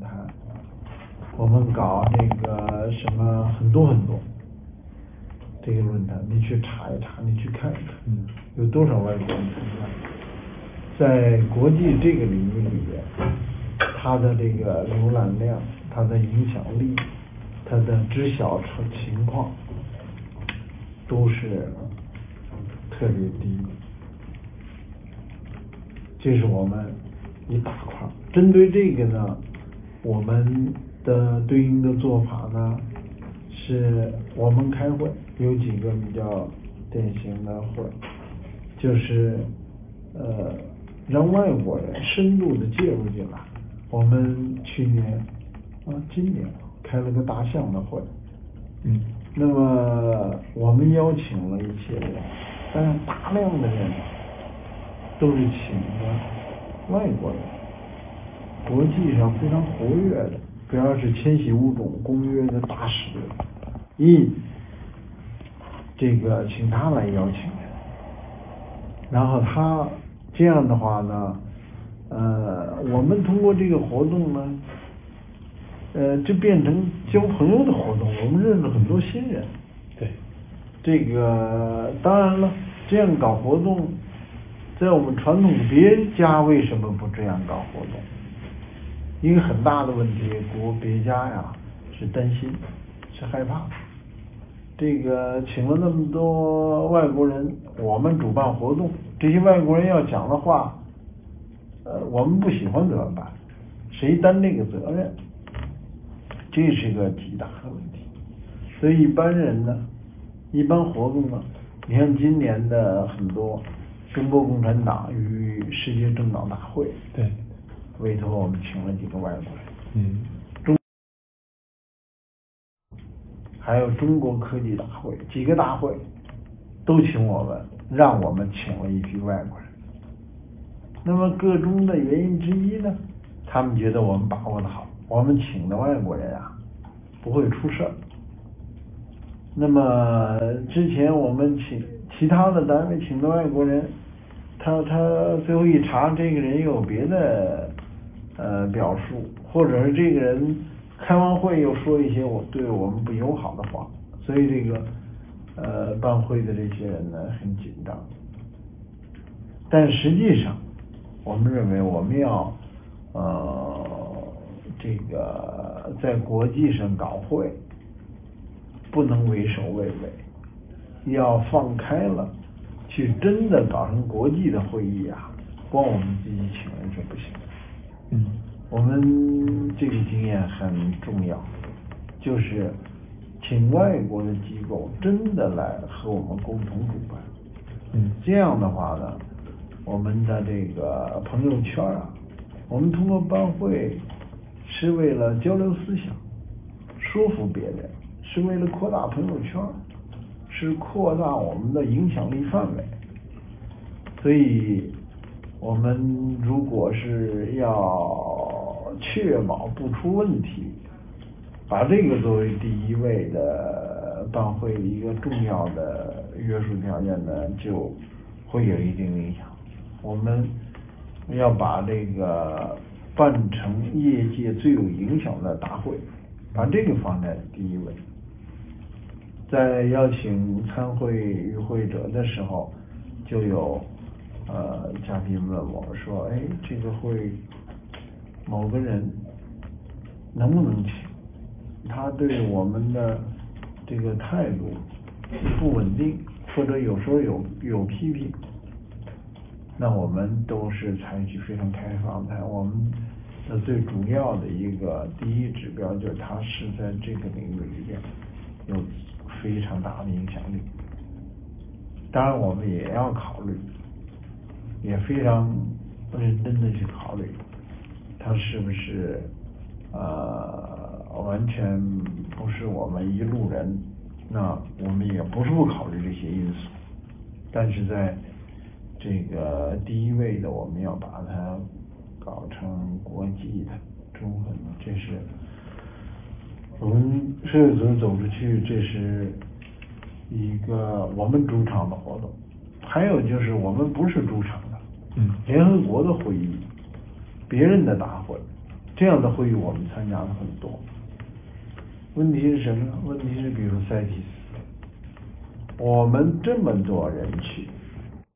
谈，我们搞那个什么很多很多这个论坛，你去查一查，你去看一看，有多少外国人参加？在国际这个领域里边，他的这个浏览量、他的影响力、他的知晓情况，都是特别低。这是我们一大块。针对这个呢，我们的对应的做法呢，是我们开会有几个比较典型的会，就是呃让外国人深度的介入进来。我们去年啊今年开了个大象的会，嗯。那么我们邀请了一些人，但是大量的人都是请的外国人，国际上非常活跃的，主要是迁徙物种公约的大使，一这个请他来邀请人，然后他这样的话呢，呃，我们通过这个活动呢。呃，就变成交朋友的活动，我们认识很多新人。对，这个当然了，这样搞活动，在我们传统别人家为什么不这样搞活动？一个很大的问题，国别家呀是担心，是害怕。这个请了那么多外国人，我们主办活动，这些外国人要讲的话，呃，我们不喜欢怎么办？谁担这个责任？这是一个极大的问题，所以一般人呢，一般活动呢，你看今年的很多中国共产党与世界政党大会，对，委托我们请了几个外国人，嗯中，还有中国科技大会，几个大会都请我们，让我们请了一批外国人。那么个中的原因之一呢，他们觉得我们把握的好，我们请的外国人啊不会出事儿。那么之前我们请其他的单位请的外国人，他他最后一查，这个人有别的呃表述，或者是这个人开完会又说一些我对我们不友好的话，所以这个呃办会的这些人呢很紧张。但实际上，我们认为我们要呃这个在国际上搞会，不能畏首畏尾，要放开了，去真的搞成国际的会议啊，光我们自己请人是不行。我们这个经验很重要，就是请外国的机构真的来和我们共同主办。嗯这样的话呢，我们的这个朋友圈啊，我们通过办会是为了交流思想，说服别人，是为了扩大朋友圈，是扩大我们的影响力范围。所以，我们如果是要确保不出问题，把这个作为第一位的办会一个重要的约束条件呢，就会有一定影响。我们要把这个办成业界最有影响的大会，把这个放在第一位。在邀请参会与会者的时候，就有呃嘉宾问我说：“哎，这个会某个人能不能请？他对我们的这个态度不稳定，或者有时候有有批评。”那我们都是采取非常开放态，我们的最主要的一个第一指标就是他是在这个领域里边有非常大的影响力。当然，我们也要考虑，也非常认真的去考虑，他是不是呃完全不是我们一路人。那我们也不是不考虑这些因素，但是在这个第一位的，我们要把它搞成国际的、中文，这是我们社会组织走出去，这是一个我们主场的活动。还有就是我们不是主场的，嗯联合国的会议、别人的大会，这样的会议我们参加了很多。问题是什么？问题是比如赛提斯，我们这么多人去，